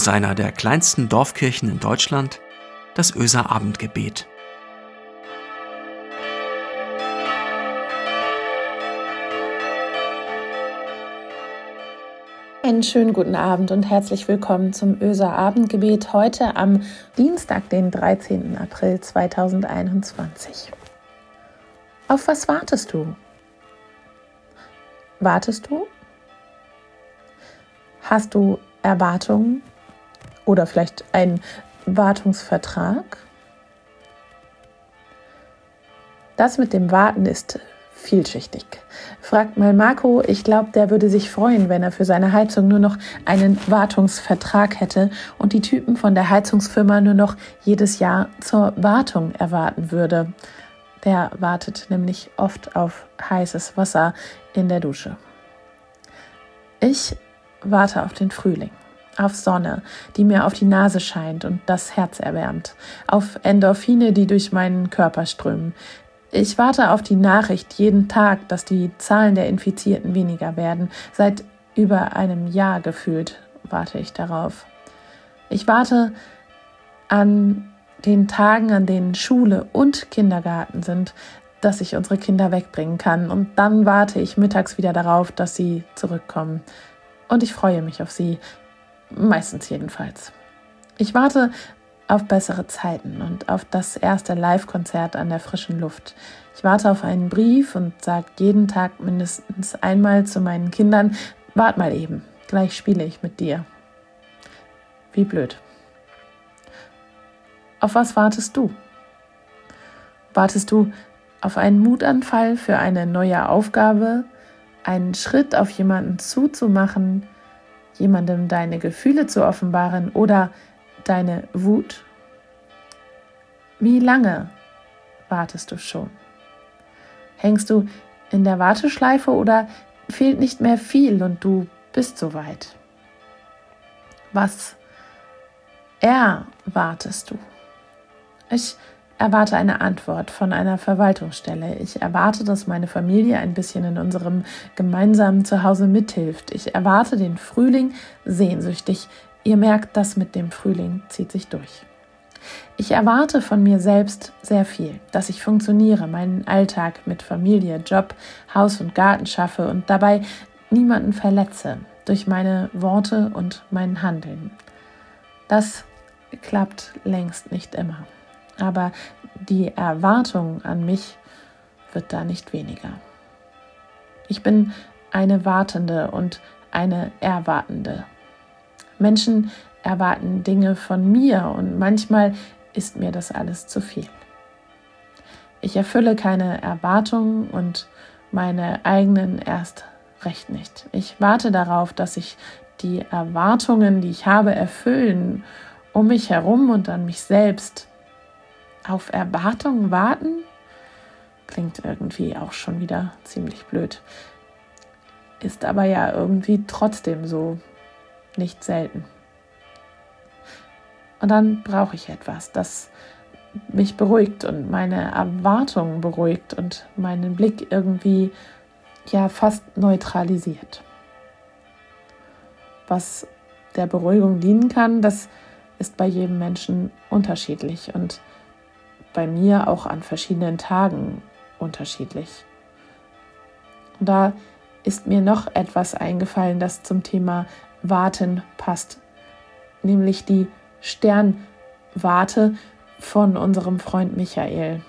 aus einer der kleinsten Dorfkirchen in Deutschland, das Öser Abendgebet. Einen schönen guten Abend und herzlich willkommen zum Öser Abendgebet heute am Dienstag, den 13. April 2021. Auf was wartest du? Wartest du? Hast du Erwartungen oder vielleicht einen Wartungsvertrag? Das mit dem Warten ist vielschichtig. Fragt mal Marco, ich glaube, der würde sich freuen, wenn er für seine Heizung nur noch einen Wartungsvertrag hätte und die Typen von der Heizungsfirma nur noch jedes Jahr zur Wartung erwarten würde. Der wartet nämlich oft auf heißes Wasser in der Dusche. Ich warte auf den Frühling, auf Sonne, die mir auf die Nase scheint und das Herz erwärmt, auf Endorphine, die durch meinen Körper strömen. Ich warte auf die Nachricht jeden Tag, dass die Zahlen der Infizierten weniger werden. Seit über einem Jahr gefühlt warte ich darauf. Ich warte an den Tagen, an denen Schule und Kindergarten sind, dass ich unsere Kinder wegbringen kann. Und dann warte ich mittags wieder darauf, dass sie zurückkommen. Und ich freue mich auf sie. Meistens jedenfalls. Ich warte auf bessere Zeiten und auf das erste Live-Konzert an der frischen Luft. Ich warte auf einen Brief und sage jeden Tag mindestens einmal zu meinen Kindern, wart mal eben, gleich spiele ich mit dir. Wie blöd. Auf was wartest du? Wartest du auf einen Mutanfall für eine neue Aufgabe, einen Schritt auf jemanden zuzumachen, jemandem deine Gefühle zu offenbaren oder deine Wut? Wie lange wartest du schon? Hängst du in der Warteschleife oder fehlt nicht mehr viel und du bist soweit? Was erwartest du? Ich erwarte eine Antwort von einer Verwaltungsstelle. Ich erwarte, dass meine Familie ein bisschen in unserem gemeinsamen Zuhause mithilft. Ich erwarte den Frühling sehnsüchtig. Ihr merkt, das mit dem Frühling zieht sich durch. Ich erwarte von mir selbst sehr viel, dass ich funktioniere, meinen Alltag mit Familie, Job, Haus und Garten schaffe und dabei niemanden verletze durch meine Worte und mein Handeln. Das klappt längst nicht immer aber die Erwartung an mich wird da nicht weniger. Ich bin eine Wartende und eine Erwartende. Menschen erwarten Dinge von mir und manchmal ist mir das alles zu viel. Ich erfülle keine Erwartungen und meine eigenen erst recht nicht. Ich warte darauf, dass sich die Erwartungen, die ich habe, erfüllen um mich herum und an mich selbst auf Erwartungen warten klingt irgendwie auch schon wieder ziemlich blöd. Ist aber ja irgendwie trotzdem so nicht selten. Und dann brauche ich etwas, das mich beruhigt und meine Erwartungen beruhigt und meinen Blick irgendwie ja fast neutralisiert. Was der Beruhigung dienen kann, das ist bei jedem Menschen unterschiedlich und bei mir auch an verschiedenen Tagen unterschiedlich. Und da ist mir noch etwas eingefallen, das zum Thema Warten passt, nämlich die Sternwarte von unserem Freund Michael.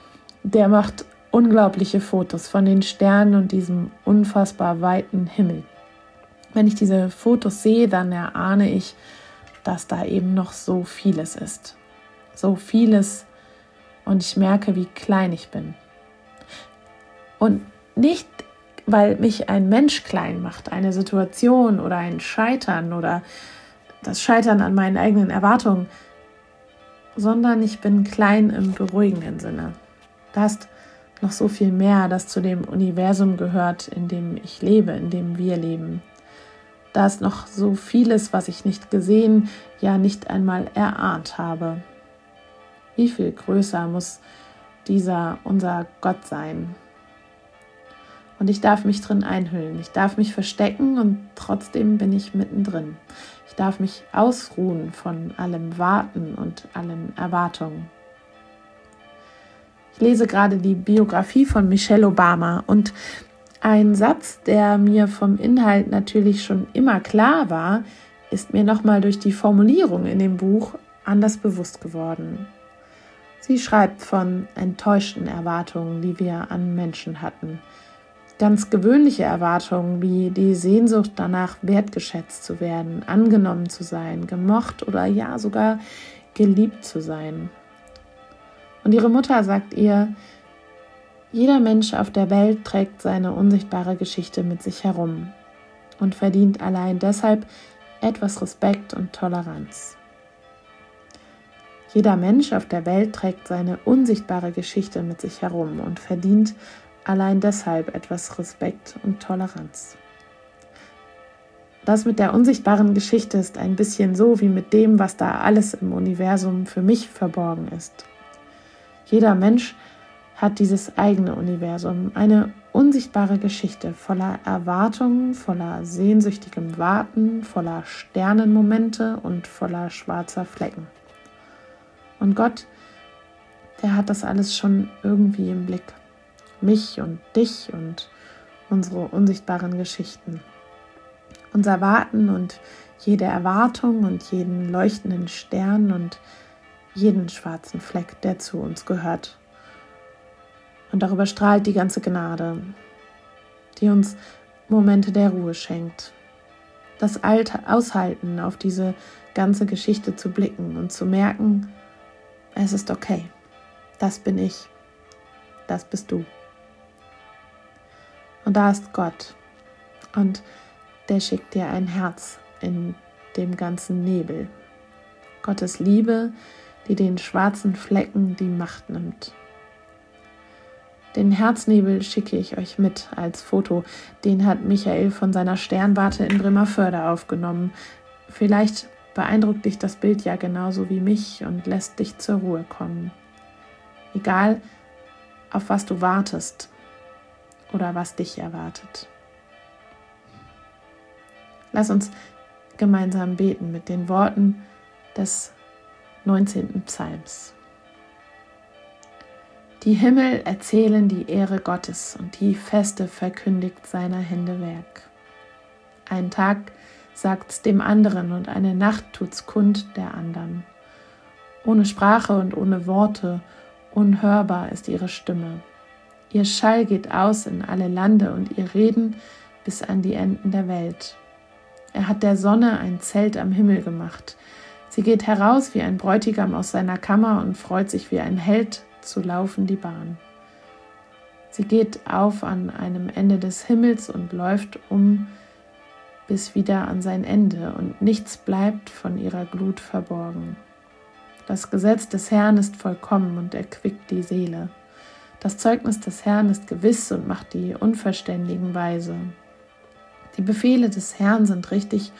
Der macht unglaubliche Fotos von den Sternen und diesem unfassbar weiten Himmel. Wenn ich diese Fotos sehe, dann erahne ich, dass da eben noch so vieles ist. So vieles, und ich merke, wie klein ich bin. Und nicht, weil mich ein Mensch klein macht, eine Situation oder ein Scheitern oder das Scheitern an meinen eigenen Erwartungen, sondern ich bin klein im beruhigenden Sinne. Da ist noch so viel mehr, das zu dem Universum gehört, in dem ich lebe, in dem wir leben. Da ist noch so vieles, was ich nicht gesehen, ja nicht einmal erahnt habe. Wie viel größer muss dieser unser Gott sein? Und ich darf mich drin einhüllen. Ich darf mich verstecken und trotzdem bin ich mittendrin. Ich darf mich ausruhen von allem Warten und allen Erwartungen. Ich lese gerade die Biografie von Michelle Obama und ein Satz, der mir vom Inhalt natürlich schon immer klar war, ist mir nochmal durch die Formulierung in dem Buch anders bewusst geworden. Sie schreibt von enttäuschten Erwartungen, die wir an Menschen hatten. Ganz gewöhnliche Erwartungen wie die Sehnsucht danach, wertgeschätzt zu werden, angenommen zu sein, gemocht oder ja sogar geliebt zu sein. Und ihre Mutter sagt ihr, jeder Mensch auf der Welt trägt seine unsichtbare Geschichte mit sich herum und verdient allein deshalb etwas Respekt und Toleranz. Jeder Mensch auf der Welt trägt seine unsichtbare Geschichte mit sich herum und verdient allein deshalb etwas Respekt und Toleranz. Das mit der unsichtbaren Geschichte ist ein bisschen so wie mit dem, was da alles im Universum für mich verborgen ist. Jeder Mensch hat dieses eigene Universum, eine unsichtbare Geschichte voller Erwartungen, voller sehnsüchtigem Warten, voller Sternenmomente und voller schwarzer Flecken. Und Gott, der hat das alles schon irgendwie im Blick. Mich und dich und unsere unsichtbaren Geschichten. Unser Warten und jede Erwartung und jeden leuchtenden Stern und jeden schwarzen Fleck, der zu uns gehört und darüber strahlt die ganze Gnade, die uns Momente der Ruhe schenkt. Das Alte Aushalten, auf diese ganze Geschichte zu blicken und zu merken, es ist okay. Das bin ich. Das bist du. Und da ist Gott. Und der schickt dir ein Herz in dem ganzen Nebel. Gottes Liebe, die den schwarzen Flecken die Macht nimmt. Den Herznebel schicke ich euch mit als Foto. Den hat Michael von seiner Sternwarte in Bremerförde aufgenommen. Vielleicht beeindruckt dich das Bild ja genauso wie mich und lässt dich zur Ruhe kommen. Egal, auf was du wartest oder was dich erwartet. Lass uns gemeinsam beten mit den Worten des 19. Psalms. Die Himmel erzählen die Ehre Gottes und die Feste verkündigt seiner Hände Werk. Ein Tag sagt's dem anderen und eine Nacht tut's kund der andern. Ohne Sprache und ohne Worte, unhörbar ist ihre Stimme. Ihr Schall geht aus in alle Lande und ihr Reden bis an die Enden der Welt. Er hat der Sonne ein Zelt am Himmel gemacht. Sie geht heraus wie ein Bräutigam aus seiner Kammer und freut sich wie ein Held zu laufen die Bahn. Sie geht auf an einem Ende des Himmels und läuft um bis wieder an sein Ende, und nichts bleibt von ihrer Glut verborgen. Das Gesetz des Herrn ist vollkommen und erquickt die Seele. Das Zeugnis des Herrn ist gewiss und macht die Unverständigen weise. Die Befehle des Herrn sind richtig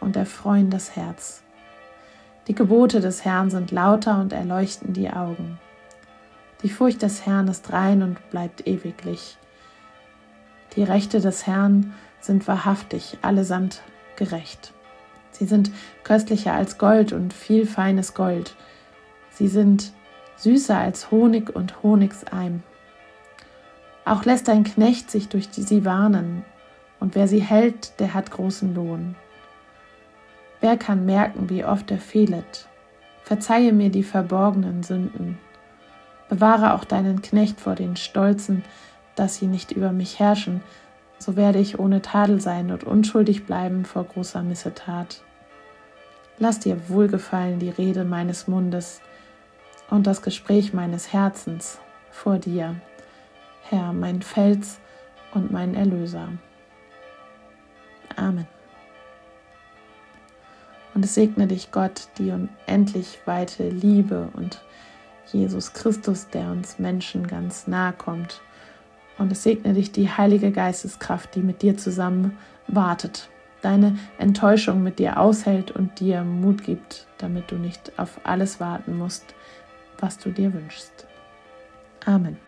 und erfreuen das Herz. Die Gebote des Herrn sind lauter und erleuchten die Augen. Die Furcht des Herrn ist rein und bleibt ewiglich. Die Rechte des Herrn sind wahrhaftig, allesamt gerecht. Sie sind köstlicher als Gold und viel feines Gold. Sie sind süßer als Honig und Honigseim. Auch lässt ein Knecht sich durch sie warnen, und wer sie hält, der hat großen Lohn. Wer kann merken, wie oft er fehlet? Verzeihe mir die verborgenen Sünden. Bewahre auch deinen Knecht vor den Stolzen, dass sie nicht über mich herrschen, so werde ich ohne Tadel sein und unschuldig bleiben vor großer Missetat. Lass dir wohlgefallen die Rede meines Mundes und das Gespräch meines Herzens vor dir, Herr, mein Fels und mein Erlöser. Amen. Und es segne dich Gott, die unendlich weite Liebe und Jesus Christus, der uns Menschen ganz nahe kommt. Und es segne dich die Heilige Geisteskraft, die mit dir zusammen wartet, deine Enttäuschung mit dir aushält und dir Mut gibt, damit du nicht auf alles warten musst, was du dir wünschst. Amen.